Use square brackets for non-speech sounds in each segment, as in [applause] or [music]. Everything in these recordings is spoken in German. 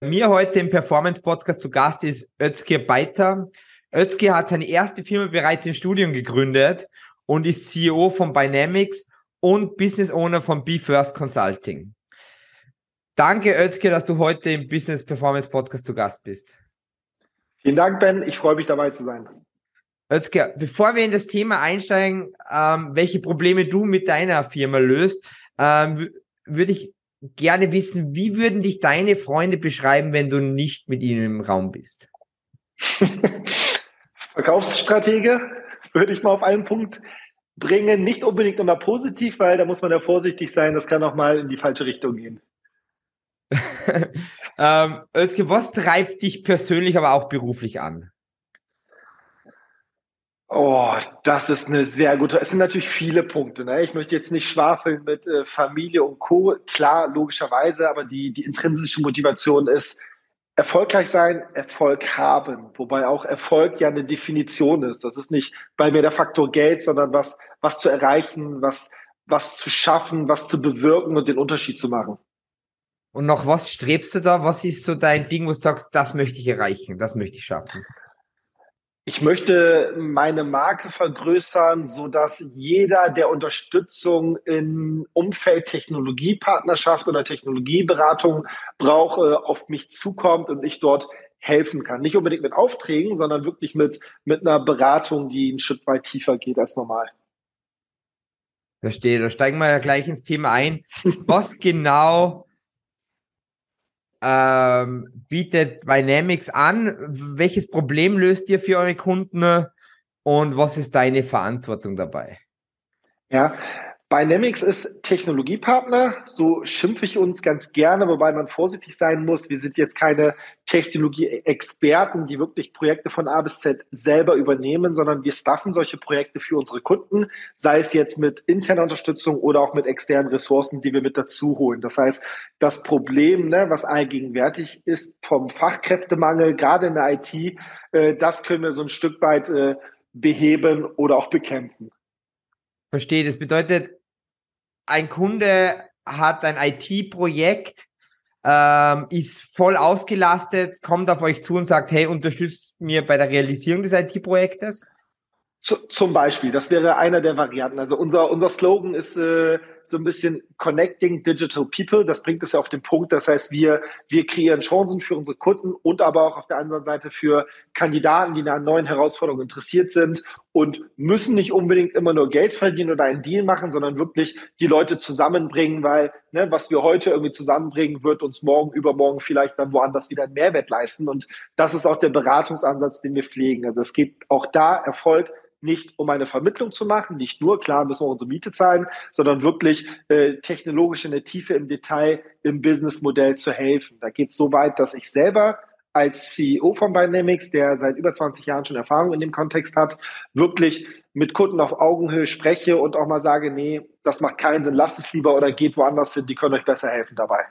Mir heute im Performance Podcast zu Gast ist Özgür Beiter. Özgür hat seine erste Firma bereits im Studium gegründet und ist CEO von Dynamics und Business Owner von BeFirst Consulting. Danke, Özgür, dass du heute im Business Performance Podcast zu Gast bist. Vielen Dank, Ben. Ich freue mich dabei zu sein. Özgür, bevor wir in das Thema einsteigen, ähm, welche Probleme du mit deiner Firma löst, ähm, würde ich gerne wissen, wie würden dich deine Freunde beschreiben, wenn du nicht mit ihnen im Raum bist? [laughs] Verkaufsstratege würde ich mal auf einen Punkt bringen. Nicht unbedingt immer positiv, weil da muss man ja vorsichtig sein. Das kann auch mal in die falsche Richtung gehen. [laughs] ähm, Özge, was treibt dich persönlich, aber auch beruflich an? Oh, das ist eine sehr gute. Es sind natürlich viele Punkte. Ne? Ich möchte jetzt nicht schwafeln mit äh, Familie und Co. Klar, logischerweise, aber die, die intrinsische Motivation ist, erfolgreich sein, Erfolg haben. Wobei auch Erfolg ja eine Definition ist. Das ist nicht bei mir der Faktor Geld, sondern was, was zu erreichen, was, was zu schaffen, was zu bewirken und den Unterschied zu machen. Und nach was strebst du da? Was ist so dein Ding, wo du sagst, das möchte ich erreichen, das möchte ich schaffen? Ich möchte meine Marke vergrößern, so dass jeder, der Unterstützung im Umfeld Technologiepartnerschaft oder Technologieberatung braucht, äh, auf mich zukommt und ich dort helfen kann. Nicht unbedingt mit Aufträgen, sondern wirklich mit, mit einer Beratung, die einen Schritt weit tiefer geht als normal. Verstehe, da steigen wir ja gleich ins Thema ein. [laughs] Was genau ähm, bietet Dynamics an? Welches Problem löst ihr für eure Kunden und was ist deine Verantwortung dabei? Ja, Dynamics ist Technologiepartner, so schimpfe ich uns ganz gerne, wobei man vorsichtig sein muss. Wir sind jetzt keine Technologie-Experten, die wirklich Projekte von A bis Z selber übernehmen, sondern wir staffen solche Projekte für unsere Kunden, sei es jetzt mit interner Unterstützung oder auch mit externen Ressourcen, die wir mit dazu holen. Das heißt, das Problem, ne, was allgegenwärtig ist vom Fachkräftemangel, gerade in der IT, äh, das können wir so ein Stück weit äh, beheben oder auch bekämpfen. Verstehe. Das bedeutet, ein Kunde hat ein IT-Projekt, ähm, ist voll ausgelastet, kommt auf euch zu und sagt, hey, unterstützt mir bei der Realisierung des IT-Projektes? zum Beispiel, das wäre einer der Varianten. Also unser, unser Slogan ist äh, so ein bisschen Connecting Digital People. Das bringt es ja auf den Punkt. Das heißt, wir, wir kreieren Chancen für unsere Kunden und aber auch auf der anderen Seite für Kandidaten, die an neuen Herausforderungen interessiert sind und müssen nicht unbedingt immer nur Geld verdienen oder einen Deal machen, sondern wirklich die Leute zusammenbringen, weil ne, was wir heute irgendwie zusammenbringen, wird uns morgen, übermorgen vielleicht dann woanders wieder einen Mehrwert leisten. Und das ist auch der Beratungsansatz, den wir pflegen. Also es geht auch da Erfolg nicht um eine Vermittlung zu machen, nicht nur, klar müssen wir unsere Miete zahlen, sondern wirklich äh, technologisch in der Tiefe im Detail im Businessmodell zu helfen. Da geht es so weit, dass ich selber als CEO von Dynamics, der seit über 20 Jahren schon Erfahrung in dem Kontext hat, wirklich mit Kunden auf Augenhöhe spreche und auch mal sage, nee, das macht keinen Sinn, lasst es lieber oder geht woanders hin, die können euch besser helfen dabei.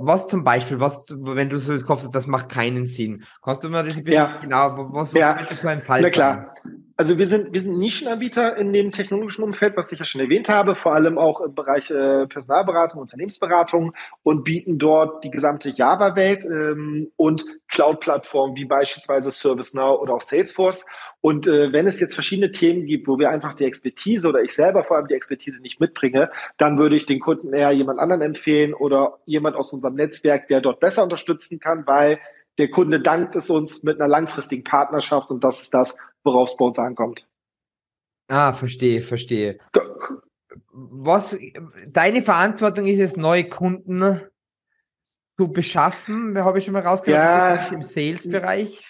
Was zum Beispiel, was, wenn du so Kopf das macht keinen Sinn. Kannst du mal das ja. genau, was, was ja. könnte so ein Fall Na klar. Sein? Also wir sind, wir sind Nischenanbieter in dem technologischen Umfeld, was ich ja schon erwähnt habe, vor allem auch im Bereich äh, Personalberatung, Unternehmensberatung und bieten dort die gesamte Java-Welt ähm, und Cloud-Plattformen wie beispielsweise ServiceNow oder auch Salesforce und äh, wenn es jetzt verschiedene Themen gibt, wo wir einfach die Expertise oder ich selber vor allem die Expertise nicht mitbringe, dann würde ich den Kunden eher jemand anderen empfehlen oder jemand aus unserem Netzwerk, der dort besser unterstützen kann, weil der Kunde dankt es uns mit einer langfristigen Partnerschaft und das ist das, worauf es bei uns ankommt. Ah, verstehe, verstehe. Was deine Verantwortung ist es, neue Kunden zu beschaffen, habe ich schon mal rausgehört, ja, im Sales-Bereich.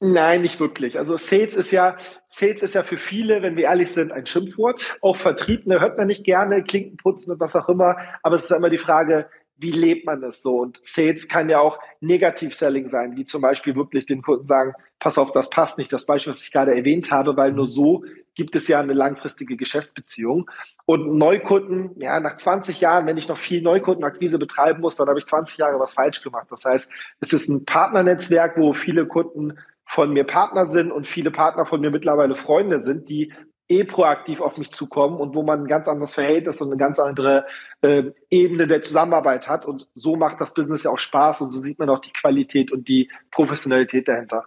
Nein, nicht wirklich. Also Sales ist ja, Sales ist ja für viele, wenn wir ehrlich sind, ein Schimpfwort. Auch Vertrieb, ne, hört man nicht gerne, Klinken putzen und was auch immer. Aber es ist immer die Frage, wie lebt man das so? Und Sales kann ja auch Negativ-Selling sein, wie zum Beispiel wirklich den Kunden sagen, pass auf, das passt nicht. Das Beispiel, was ich gerade erwähnt habe, weil nur so gibt es ja eine langfristige Geschäftsbeziehung. Und Neukunden, ja, nach 20 Jahren, wenn ich noch viel Neukundenakquise betreiben muss, dann habe ich 20 Jahre was falsch gemacht. Das heißt, es ist ein Partnernetzwerk, wo viele Kunden von mir Partner sind und viele Partner von mir mittlerweile Freunde sind, die eh proaktiv auf mich zukommen und wo man ein ganz anderes Verhältnis und eine ganz andere äh, Ebene der Zusammenarbeit hat. Und so macht das Business ja auch Spaß und so sieht man auch die Qualität und die Professionalität dahinter.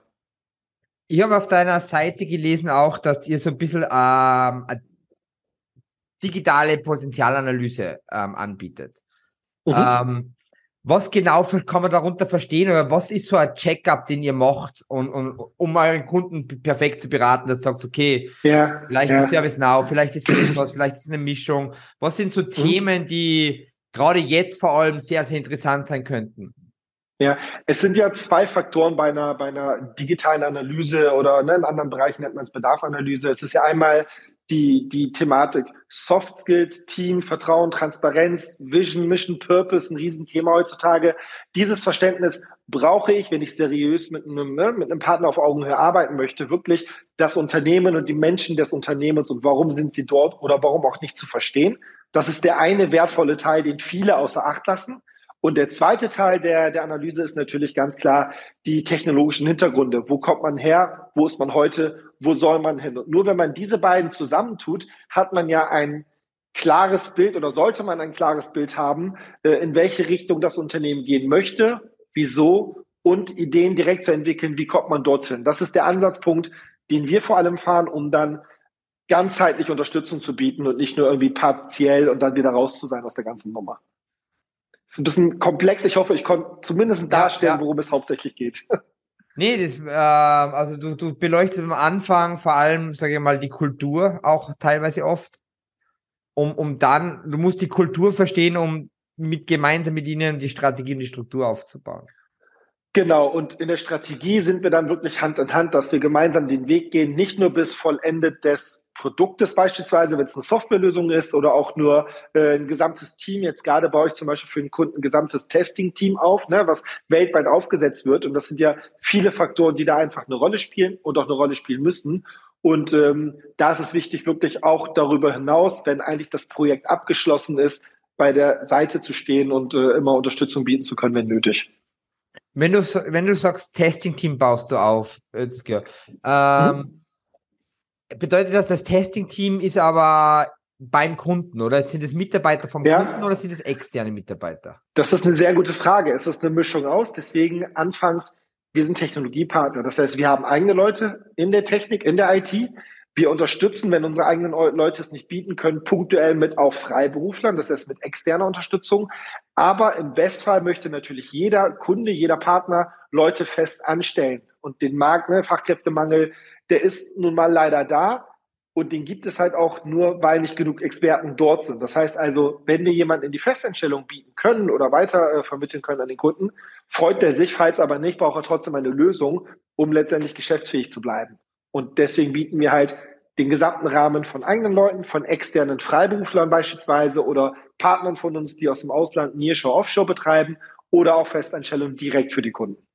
Ich habe auf deiner Seite gelesen auch, dass ihr so ein bisschen ähm, digitale Potenzialanalyse ähm, anbietet. Mhm. Ähm, was genau kann man darunter verstehen oder was ist so ein Checkup, den ihr macht, und, und, um euren Kunden perfekt zu beraten, dass du sagst, okay, ja, vielleicht ja. ist Service Now, vielleicht ist irgendwas, vielleicht ist eine Mischung. Was sind so mhm. Themen, die gerade jetzt vor allem sehr, sehr interessant sein könnten? Ja, es sind ja zwei Faktoren bei einer, bei einer digitalen Analyse oder ne, in anderen Bereichen nennt man es Bedarfanalyse. Es ist ja einmal die, die Thematik Soft Skills, Team, Vertrauen, Transparenz, Vision, Mission, Purpose, ein Riesenthema heutzutage. Dieses Verständnis brauche ich, wenn ich seriös mit einem, ne, mit einem Partner auf Augenhöhe arbeiten möchte, wirklich das Unternehmen und die Menschen des Unternehmens und warum sind sie dort oder warum auch nicht zu verstehen. Das ist der eine wertvolle Teil, den viele außer Acht lassen. Und der zweite Teil der, der Analyse ist natürlich ganz klar die technologischen Hintergründe. Wo kommt man her? Wo ist man heute? Wo soll man hin? Und nur wenn man diese beiden zusammentut, hat man ja ein klares Bild oder sollte man ein klares Bild haben, äh, in welche Richtung das Unternehmen gehen möchte, wieso und Ideen direkt zu entwickeln, wie kommt man dorthin. Das ist der Ansatzpunkt, den wir vor allem fahren, um dann ganzheitlich Unterstützung zu bieten und nicht nur irgendwie partiell und dann wieder raus zu sein aus der ganzen Nummer. Das ist ein bisschen komplex. Ich hoffe, ich konnte zumindest darstellen, ja, ja. worum es hauptsächlich geht. [laughs] Nee, das, äh, also du, du beleuchtest am Anfang vor allem, sage ich mal, die Kultur auch teilweise oft. Um, um dann, du musst die Kultur verstehen, um mit gemeinsam mit ihnen die Strategie und die Struktur aufzubauen. Genau, und in der Strategie sind wir dann wirklich Hand in Hand, dass wir gemeinsam den Weg gehen, nicht nur bis vollendet des Produktes beispielsweise, wenn es eine Softwarelösung ist oder auch nur äh, ein gesamtes Team, jetzt gerade bei euch zum Beispiel für den Kunden ein gesamtes Testing-Team auf, ne, was weltweit aufgesetzt wird. Und das sind ja viele Faktoren, die da einfach eine Rolle spielen und auch eine Rolle spielen müssen. Und ähm, da ist es wichtig, wirklich auch darüber hinaus, wenn eigentlich das Projekt abgeschlossen ist, bei der Seite zu stehen und äh, immer Unterstützung bieten zu können, wenn nötig. Wenn du, wenn du sagst, Testing-Team baust du auf, Özgür, ähm, mhm bedeutet das, das Testing-Team ist aber beim Kunden oder sind es Mitarbeiter vom ja. Kunden oder sind es externe Mitarbeiter? Das ist eine sehr gute Frage. Es ist eine Mischung aus. Deswegen anfangs, wir sind Technologiepartner. Das heißt, wir haben eigene Leute in der Technik, in der IT. Wir unterstützen, wenn unsere eigenen Leute es nicht bieten können, punktuell mit auch Freiberuflern, das heißt mit externer Unterstützung. Aber im Bestfall möchte natürlich jeder Kunde, jeder Partner Leute fest anstellen und den Markt, ne, Fachkräftemangel, der ist nun mal leider da und den gibt es halt auch nur, weil nicht genug Experten dort sind. Das heißt also, wenn wir jemanden in die Festanstellung bieten können oder weiter äh, vermitteln können an den Kunden, freut der sich, falls aber nicht, braucht er trotzdem eine Lösung, um letztendlich geschäftsfähig zu bleiben. Und deswegen bieten wir halt den gesamten Rahmen von eigenen Leuten, von externen Freiberuflern beispielsweise oder Partnern von uns, die aus dem Ausland Nearshore Offshore betreiben oder auch Festanstellungen direkt für die Kunden.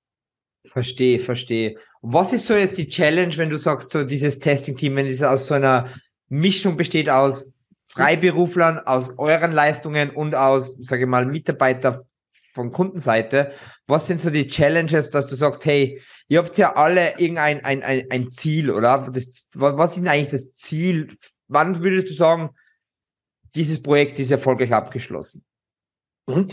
Verstehe, verstehe. Was ist so jetzt die Challenge, wenn du sagst, so dieses Testing-Team, wenn es aus so einer Mischung besteht aus Freiberuflern, aus euren Leistungen und aus, sage ich mal, Mitarbeiter von Kundenseite. Was sind so die Challenges, dass du sagst, hey, ihr habt ja alle irgendein ein, ein, ein Ziel, oder? Das, was ist denn eigentlich das Ziel? Wann würdest du sagen, dieses Projekt ist erfolgreich abgeschlossen? Mhm.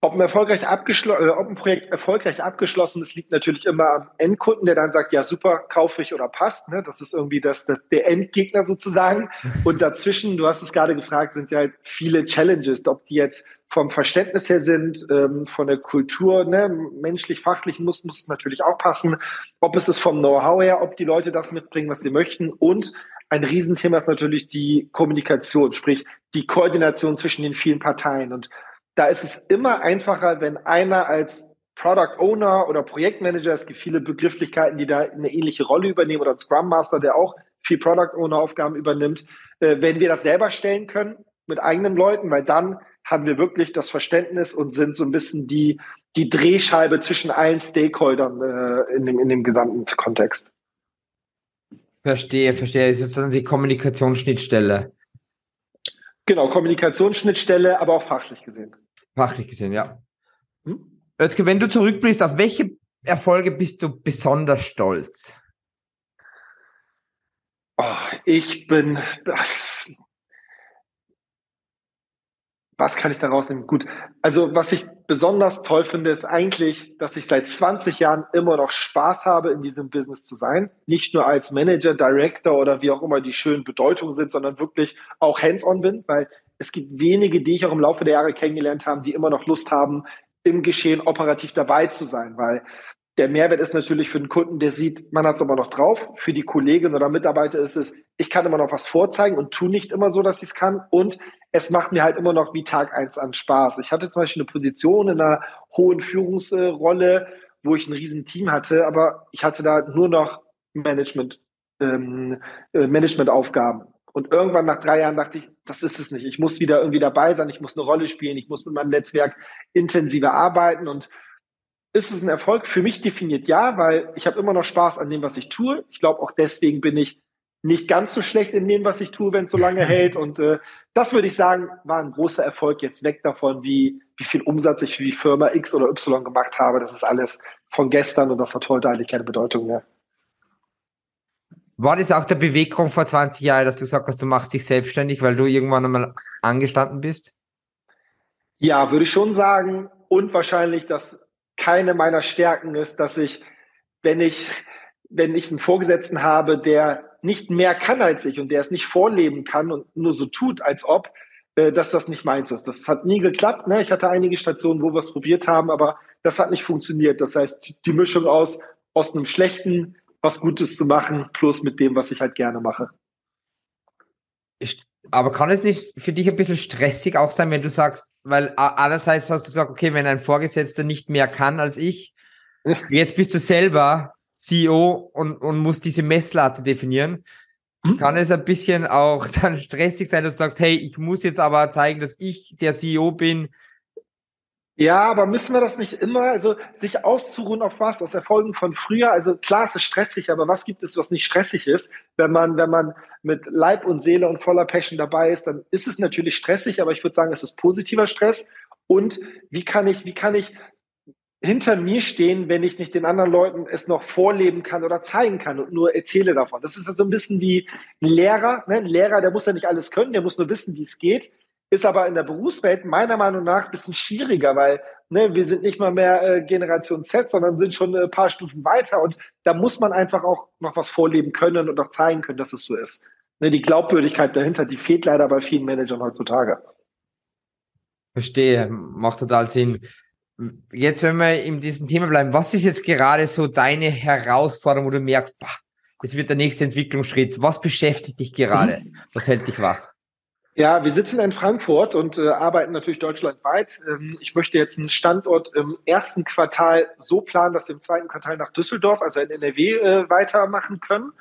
Ob ein, erfolgreich abgeschlossen, äh, ob ein Projekt erfolgreich abgeschlossen ist, liegt natürlich immer am Endkunden, der dann sagt, ja super, kaufe ich oder passt. Ne? Das ist irgendwie das, das, der Endgegner sozusagen. [laughs] Und dazwischen, du hast es gerade gefragt, sind ja halt viele Challenges, ob die jetzt vom Verständnis her sind, ähm, von der Kultur, ne? menschlich, fachlich muss, muss es natürlich auch passen. Ob es ist vom Know-how her, ob die Leute das mitbringen, was sie möchten. Und ein Riesenthema ist natürlich die Kommunikation, sprich die Koordination zwischen den vielen Parteien. Und da ist es immer einfacher, wenn einer als Product Owner oder Projektmanager, es gibt viele Begrifflichkeiten, die da eine ähnliche Rolle übernehmen oder ein Scrum Master, der auch viel Product Owner Aufgaben übernimmt, äh, wenn wir das selber stellen können mit eigenen Leuten, weil dann haben wir wirklich das Verständnis und sind so ein bisschen die, die Drehscheibe zwischen allen Stakeholdern äh, in, dem, in dem gesamten Kontext. Verstehe, verstehe. Es ist dann die Kommunikationsschnittstelle. Genau, Kommunikationsschnittstelle, aber auch fachlich gesehen. Fachlich gesehen, ja. Hm? Özge, wenn du zurückblickst, auf welche Erfolge bist du besonders stolz? Oh, ich bin. Was kann ich daraus nehmen? Gut. Also, was ich besonders toll finde, ist eigentlich, dass ich seit 20 Jahren immer noch Spaß habe, in diesem Business zu sein. Nicht nur als Manager, Director oder wie auch immer die schönen Bedeutungen sind, sondern wirklich auch hands-on bin, weil es gibt wenige, die ich auch im Laufe der Jahre kennengelernt habe, die immer noch Lust haben, im Geschehen operativ dabei zu sein, weil der Mehrwert ist natürlich für den Kunden, der sieht, man hat es immer noch drauf. Für die Kollegin oder Mitarbeiter ist es, ich kann immer noch was vorzeigen und tu nicht immer so, dass ich es kann. Und es macht mir halt immer noch wie Tag eins an Spaß. Ich hatte zum Beispiel eine Position in einer hohen Führungsrolle, wo ich ein riesen Team hatte, aber ich hatte da nur noch Management, ähm, äh, Managementaufgaben. Und irgendwann nach drei Jahren dachte ich, das ist es nicht. Ich muss wieder irgendwie dabei sein, ich muss eine Rolle spielen, ich muss mit meinem Netzwerk intensiver arbeiten und ist es ein Erfolg? Für mich definiert ja, weil ich habe immer noch Spaß an dem, was ich tue. Ich glaube, auch deswegen bin ich nicht ganz so schlecht in dem, was ich tue, wenn es so lange [laughs] hält. Und äh, das würde ich sagen, war ein großer Erfolg jetzt weg davon, wie, wie viel Umsatz ich für die Firma X oder Y gemacht habe. Das ist alles von gestern und das hat heute eigentlich keine Bedeutung mehr. War das auch der Beweggrund vor 20 Jahren, dass du gesagt hast, du machst dich selbstständig, weil du irgendwann einmal angestanden bist? Ja, würde ich schon sagen. Und wahrscheinlich, dass keine meiner Stärken ist, dass ich, wenn ich, wenn ich einen Vorgesetzten habe, der nicht mehr kann als ich und der es nicht vorleben kann und nur so tut, als ob, äh, dass das nicht meins ist. Das hat nie geklappt. Ne? Ich hatte einige Stationen, wo wir es probiert haben, aber das hat nicht funktioniert. Das heißt, die Mischung aus, aus einem schlechten, was Gutes zu machen, plus mit dem, was ich halt gerne mache. Aber kann es nicht für dich ein bisschen stressig auch sein, wenn du sagst, weil einerseits hast du gesagt, okay, wenn ein Vorgesetzter nicht mehr kann als ich, jetzt bist du selber CEO und, und musst diese Messlatte definieren. Mhm. Kann es ein bisschen auch [laughs] dann stressig sein, dass du sagst, hey, ich muss jetzt aber zeigen, dass ich der CEO bin ja, aber müssen wir das nicht immer, also sich auszuruhen auf was, aus Erfolgen von früher? Also klar, es ist stressig, aber was gibt es, was nicht stressig ist? Wenn man, wenn man mit Leib und Seele und voller Passion dabei ist, dann ist es natürlich stressig, aber ich würde sagen, es ist positiver Stress. Und wie kann ich, wie kann ich hinter mir stehen, wenn ich nicht den anderen Leuten es noch vorleben kann oder zeigen kann und nur erzähle davon? Das ist also ein bisschen wie ein Lehrer. Ne? Ein Lehrer, der muss ja nicht alles können, der muss nur wissen, wie es geht ist aber in der Berufswelt meiner Meinung nach ein bisschen schwieriger, weil ne, wir sind nicht mal mehr äh, Generation Z, sondern sind schon ein paar Stufen weiter und da muss man einfach auch noch was vorleben können und auch zeigen können, dass es so ist. Ne, die Glaubwürdigkeit dahinter, die fehlt leider bei vielen Managern heutzutage. Verstehe, macht total Sinn. Jetzt, wenn wir in diesem Thema bleiben, was ist jetzt gerade so deine Herausforderung, wo du merkst, bah, das wird der nächste Entwicklungsschritt? Was beschäftigt dich gerade? Was hält dich wach? Ja, wir sitzen in Frankfurt und äh, arbeiten natürlich deutschlandweit. Ähm, ich möchte jetzt einen Standort im ersten Quartal so planen, dass wir im zweiten Quartal nach Düsseldorf, also in NRW, äh, weitermachen können.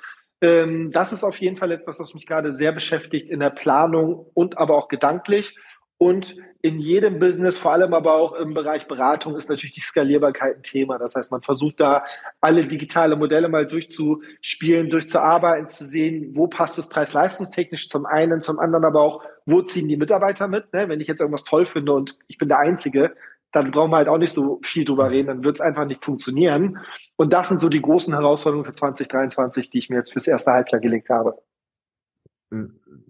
Ähm, das ist auf jeden Fall etwas, was mich gerade sehr beschäftigt in der Planung und aber auch gedanklich. Und in jedem Business, vor allem aber auch im Bereich Beratung, ist natürlich die Skalierbarkeit ein Thema. Das heißt, man versucht da alle digitale Modelle mal durchzuspielen, durchzuarbeiten, zu sehen, wo passt es preis-leistungstechnisch zum einen, zum anderen aber auch, wo ziehen die Mitarbeiter mit. Ne? Wenn ich jetzt irgendwas toll finde und ich bin der Einzige, dann brauchen wir halt auch nicht so viel drüber reden, dann wird es einfach nicht funktionieren. Und das sind so die großen Herausforderungen für 2023, die ich mir jetzt fürs erste Halbjahr gelegt habe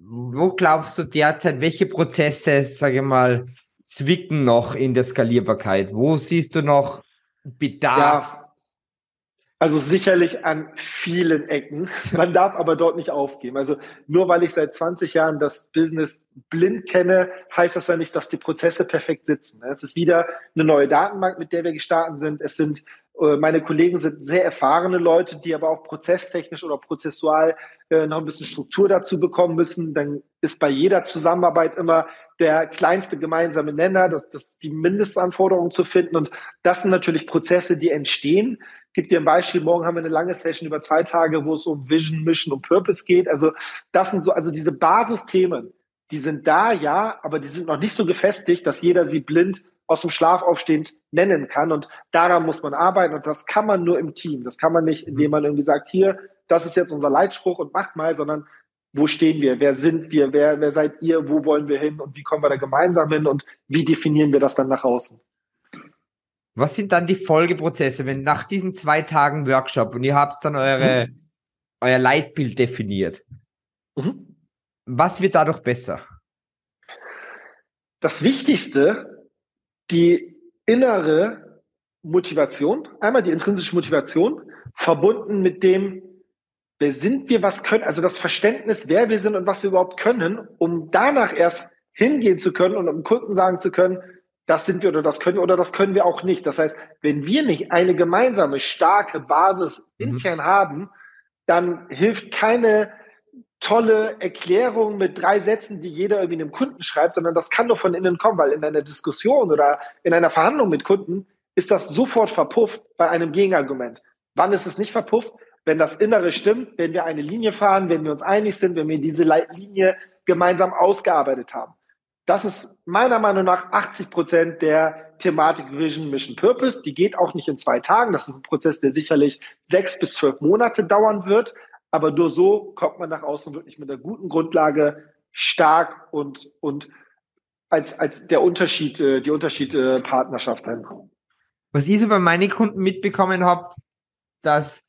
wo glaubst du derzeit, welche Prozesse, sage ich mal, zwicken noch in der Skalierbarkeit? Wo siehst du noch Bedarf? Ja, also sicherlich an vielen Ecken. Man darf aber dort nicht aufgeben. Also nur weil ich seit 20 Jahren das Business blind kenne, heißt das ja nicht, dass die Prozesse perfekt sitzen. Es ist wieder eine neue Datenbank, mit der wir gestartet sind. Es sind meine Kollegen sind sehr erfahrene Leute, die aber auch prozesstechnisch oder prozessual äh, noch ein bisschen Struktur dazu bekommen müssen. Dann ist bei jeder Zusammenarbeit immer der kleinste gemeinsame Nenner, das, das die Mindestanforderungen zu finden. Und das sind natürlich Prozesse, die entstehen. Ich gebe dir ein Beispiel. Morgen haben wir eine lange Session über zwei Tage, wo es um Vision, Mission und Purpose geht. Also das sind so, also diese Basisthemen, die sind da, ja, aber die sind noch nicht so gefestigt, dass jeder sie blind aus dem Schlaf aufstehend nennen kann. Und daran muss man arbeiten. Und das kann man nur im Team. Das kann man nicht, indem man irgendwie sagt, hier, das ist jetzt unser Leitspruch und macht mal, sondern wo stehen wir? Wer sind wir? Wer, wer seid ihr? Wo wollen wir hin? Und wie kommen wir da gemeinsam hin? Und wie definieren wir das dann nach außen? Was sind dann die Folgeprozesse, wenn nach diesen zwei Tagen Workshop und ihr habt dann eure, mhm. euer Leitbild definiert. Mhm. Was wird dadurch besser? Das Wichtigste, die innere Motivation, einmal die intrinsische Motivation, verbunden mit dem, wer sind wir, was können, also das Verständnis, wer wir sind und was wir überhaupt können, um danach erst hingehen zu können und dem Kunden sagen zu können, das sind wir oder das können wir oder das können wir auch nicht. Das heißt, wenn wir nicht eine gemeinsame, starke Basis mhm. intern haben, dann hilft keine tolle Erklärung mit drei Sätzen, die jeder irgendwie einem Kunden schreibt, sondern das kann doch von innen kommen, weil in einer Diskussion oder in einer Verhandlung mit Kunden ist das sofort verpufft bei einem Gegenargument. Wann ist es nicht verpufft? Wenn das Innere stimmt, wenn wir eine Linie fahren, wenn wir uns einig sind, wenn wir diese Linie gemeinsam ausgearbeitet haben. Das ist meiner Meinung nach 80 Prozent der Thematik Vision Mission Purpose. Die geht auch nicht in zwei Tagen. Das ist ein Prozess, der sicherlich sechs bis zwölf Monate dauern wird. Aber nur so kommt man nach außen wirklich mit einer guten Grundlage stark und, und als, als der Unterschied, äh, die Unterschied äh, Partnerschaft hin. Was ich so bei meinen Kunden mitbekommen habe, dass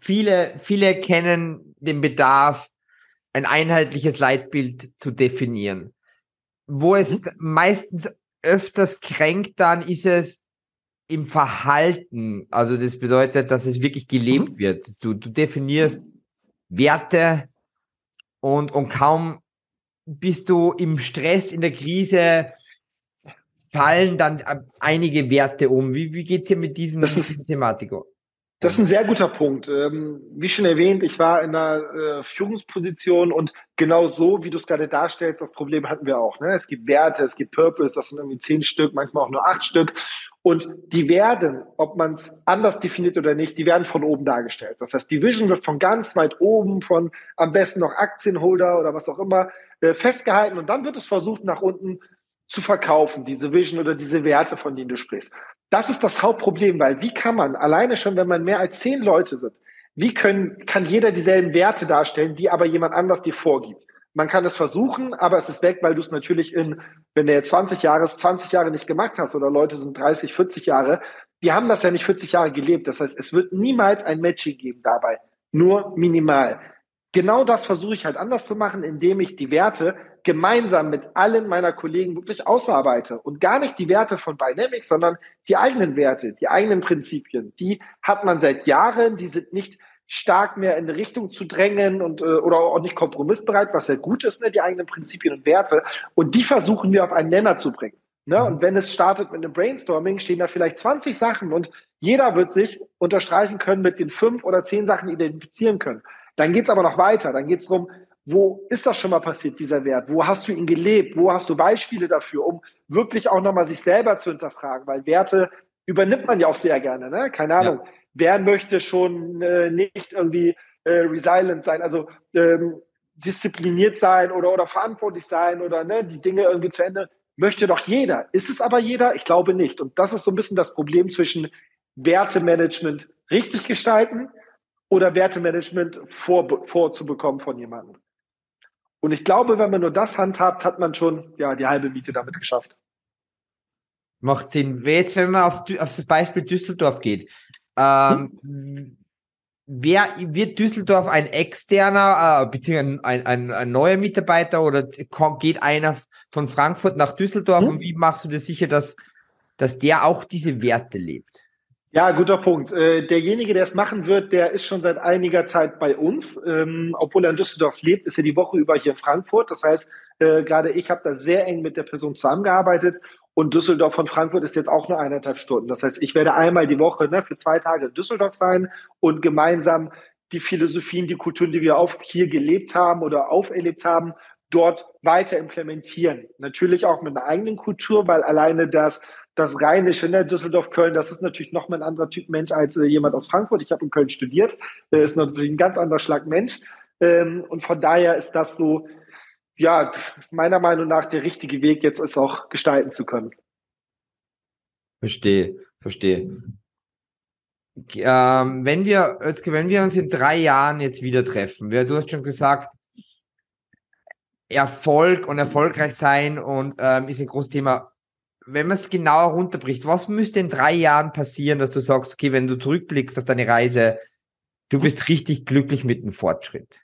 viele, viele kennen den Bedarf, ein einheitliches Leitbild zu definieren. Wo es mhm. meistens öfters kränkt, dann ist es im Verhalten. Also das bedeutet, dass es wirklich gelebt mhm. wird. Du, du definierst Werte und, und kaum bist du im Stress, in der Krise, fallen dann einige Werte um. Wie, wie geht's dir mit diesem, das ist, Thematik? Das ist ein sehr guter Punkt. Ähm, wie schon erwähnt, ich war in einer äh, Führungsposition und genau so, wie du es gerade darstellst, das Problem hatten wir auch. Ne? Es gibt Werte, es gibt Purpose, das sind irgendwie zehn Stück, manchmal auch nur acht Stück. Und die werden, ob man es anders definiert oder nicht, die werden von oben dargestellt. Das heißt, die Vision wird von ganz weit oben, von am besten noch Aktienholder oder was auch immer, äh, festgehalten. Und dann wird es versucht, nach unten zu verkaufen, diese Vision oder diese Werte, von denen du sprichst. Das ist das Hauptproblem, weil wie kann man alleine schon, wenn man mehr als zehn Leute sind, wie können, kann jeder dieselben Werte darstellen, die aber jemand anders dir vorgibt? Man kann es versuchen, aber es ist weg, weil du es natürlich in, wenn du jetzt 20 Jahre, 20 Jahre nicht gemacht hast oder Leute sind 30, 40 Jahre, die haben das ja nicht 40 Jahre gelebt. Das heißt, es wird niemals ein Matching geben dabei. Nur minimal. Genau das versuche ich halt anders zu machen, indem ich die Werte gemeinsam mit allen meiner Kollegen wirklich ausarbeite und gar nicht die Werte von Dynamics, sondern die eigenen Werte, die eigenen Prinzipien. Die hat man seit Jahren, die sind nicht stark mehr in eine Richtung zu drängen und äh, oder auch nicht kompromissbereit, was ja gut ist, ne, die eigenen Prinzipien und Werte. Und die versuchen wir auf einen Nenner zu bringen. Ne? Mhm. Und wenn es startet mit einem Brainstorming, stehen da vielleicht 20 Sachen und jeder wird sich unterstreichen können mit den fünf oder zehn Sachen identifizieren können. Dann geht's aber noch weiter. Dann geht's drum wo ist das schon mal passiert, dieser Wert? Wo hast du ihn gelebt? Wo hast du Beispiele dafür, um wirklich auch nochmal sich selber zu hinterfragen? Weil Werte übernimmt man ja auch sehr gerne, ne? Keine Ahnung. Ja. Wer möchte schon äh, nicht irgendwie äh, resilient sein, also ähm, diszipliniert sein oder, oder verantwortlich sein oder ne, die Dinge irgendwie zu Ende? Möchte doch jeder. Ist es aber jeder? Ich glaube nicht. Und das ist so ein bisschen das Problem zwischen Wertemanagement richtig gestalten oder Wertemanagement vor, vorzubekommen von jemandem. Und ich glaube, wenn man nur das handhabt, hat man schon ja die halbe Miete damit geschafft. Macht Sinn. Jetzt, wenn man auf, auf das Beispiel Düsseldorf geht, ähm, hm? wer wird Düsseldorf ein externer, äh, beziehungsweise ein, ein, ein, neuer Mitarbeiter oder geht einer von Frankfurt nach Düsseldorf hm? und wie machst du das sicher, dass, dass der auch diese Werte lebt? Ja, guter Punkt. Äh, derjenige, der es machen wird, der ist schon seit einiger Zeit bei uns. Ähm, obwohl er in Düsseldorf lebt, ist er die Woche über hier in Frankfurt. Das heißt, äh, gerade ich habe da sehr eng mit der Person zusammengearbeitet. Und Düsseldorf von Frankfurt ist jetzt auch nur eineinhalb Stunden. Das heißt, ich werde einmal die Woche ne, für zwei Tage in Düsseldorf sein und gemeinsam die Philosophien, die Kulturen, die wir auch hier gelebt haben oder auferlebt haben, dort weiter implementieren. Natürlich auch mit einer eigenen Kultur, weil alleine das das Rheinische, ne, Düsseldorf, Köln, das ist natürlich noch mal ein anderer Typ Mensch als äh, jemand aus Frankfurt. Ich habe in Köln studiert, äh, ist natürlich ein ganz anderer Schlag Mensch. Ähm, und von daher ist das so, ja, meiner Meinung nach der richtige Weg, jetzt es auch gestalten zu können. Verstehe, verstehe. Ähm, wenn wir, wenn wir uns in drei Jahren jetzt wieder treffen, du hast schon gesagt, Erfolg und erfolgreich sein und ähm, ist ein großes Thema wenn man es genauer runterbricht, was müsste in drei Jahren passieren, dass du sagst, okay, wenn du zurückblickst auf deine Reise, du bist richtig glücklich mit dem Fortschritt.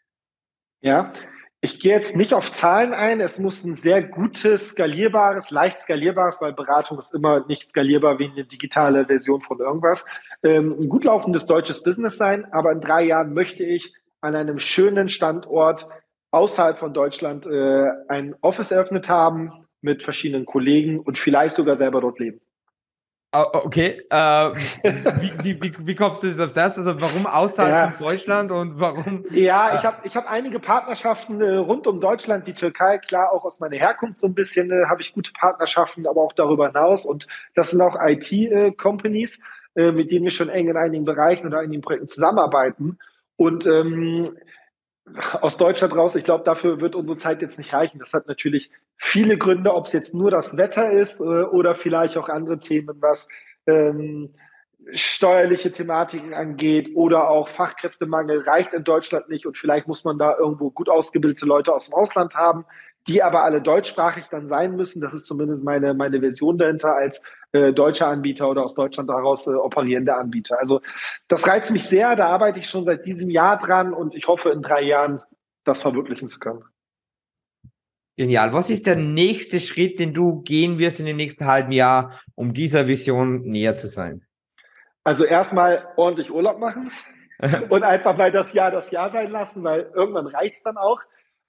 Ja, ich gehe jetzt nicht auf Zahlen ein. Es muss ein sehr gutes, skalierbares, leicht skalierbares, weil Beratung ist immer nicht skalierbar wie eine digitale Version von irgendwas. Ähm, ein gut laufendes deutsches Business sein, aber in drei Jahren möchte ich an einem schönen Standort außerhalb von Deutschland äh, ein Office eröffnet haben mit verschiedenen Kollegen und vielleicht sogar selber dort leben. Ah, okay, äh, wie, wie, wie, kommst du jetzt auf das? Also warum außerhalb ja. von Deutschland und warum? [laughs] Ja, ich habe ich hab einige Partnerschaften äh, rund um Deutschland, die Türkei, klar auch aus meiner Herkunft so ein bisschen äh, habe ich gute Partnerschaften, aber auch darüber hinaus und das sind auch IT-Companies, äh, mit denen wir schon eng in einigen Bereichen oder einigen Projekten zusammenarbeiten und ähm, aus Deutschland raus, ich glaube, dafür wird unsere Zeit jetzt nicht reichen. Das hat natürlich viele Gründe, ob es jetzt nur das Wetter ist äh, oder vielleicht auch andere Themen, was ähm, steuerliche Thematiken angeht oder auch Fachkräftemangel reicht in Deutschland nicht. Und vielleicht muss man da irgendwo gut ausgebildete Leute aus dem Ausland haben, die aber alle deutschsprachig dann sein müssen. Das ist zumindest meine, meine Version dahinter als äh, deutscher Anbieter oder aus Deutschland daraus äh, operierende Anbieter. Also das reizt mich sehr, da arbeite ich schon seit diesem Jahr dran und ich hoffe in drei Jahren das verwirklichen zu können. Genial. Was ist der nächste Schritt, den du gehen wirst in den nächsten halben Jahr, um dieser Vision näher zu sein? Also erstmal ordentlich Urlaub machen [laughs] und einfach mal das Jahr das Jahr sein lassen, weil irgendwann reicht's dann auch.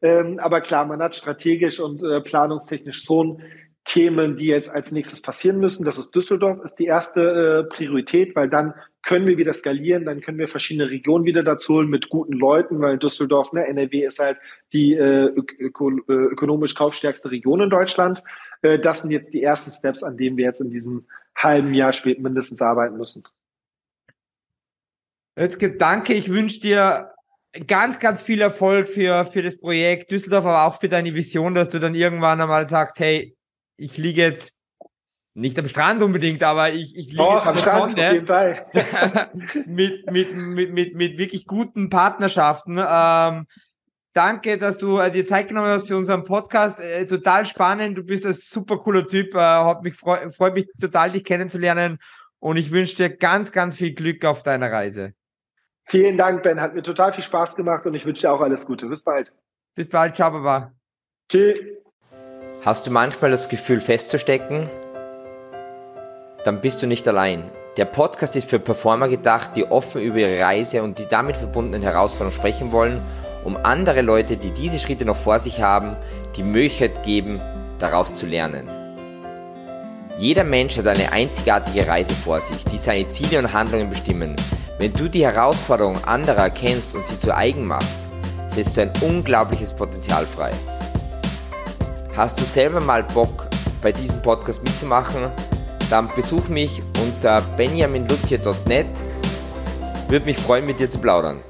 Ähm, aber klar, man hat strategisch und äh, planungstechnisch schon Themen, die jetzt als nächstes passieren müssen. Das ist Düsseldorf, ist die erste äh, Priorität, weil dann können wir wieder skalieren, dann können wir verschiedene Regionen wieder dazu holen mit guten Leuten, weil Düsseldorf, ne, NRW ist halt die äh, öko äh, ökonomisch kaufstärkste Region in Deutschland. Äh, das sind jetzt die ersten Steps, an denen wir jetzt in diesem halben Jahr spät mindestens arbeiten müssen. Jetzt danke, ich wünsche dir ganz, ganz viel Erfolg für, für das Projekt Düsseldorf, aber auch für deine Vision, dass du dann irgendwann einmal sagst, hey, ich liege jetzt nicht am Strand unbedingt, aber ich, ich liege Doch, am Strand, Sonne, auf jeden Fall. [laughs] [laughs] mit, mit, mit, mit, mit wirklich guten Partnerschaften. Ähm, danke, dass du äh, dir Zeit genommen hast für unseren Podcast. Äh, total spannend. Du bist ein super cooler Typ. Äh, hat mich freu, freut mich total, dich kennenzulernen. Und ich wünsche dir ganz, ganz viel Glück auf deiner Reise. Vielen Dank, Ben. Hat mir total viel Spaß gemacht und ich wünsche dir auch alles Gute. Bis bald. Bis bald. Ciao, Baba. Tschüss. Hast du manchmal das Gefühl festzustecken? Dann bist du nicht allein. Der Podcast ist für Performer gedacht, die offen über ihre Reise und die damit verbundenen Herausforderungen sprechen wollen, um andere Leute, die diese Schritte noch vor sich haben, die Möglichkeit geben, daraus zu lernen. Jeder Mensch hat eine einzigartige Reise vor sich, die seine Ziele und Handlungen bestimmen. Wenn du die Herausforderungen anderer erkennst und sie zu eigen machst, setzt du ein unglaubliches Potenzial frei. Hast du selber mal Bock, bei diesem Podcast mitzumachen? Dann besuch mich unter benjaminlutje.net. Würde mich freuen, mit dir zu plaudern.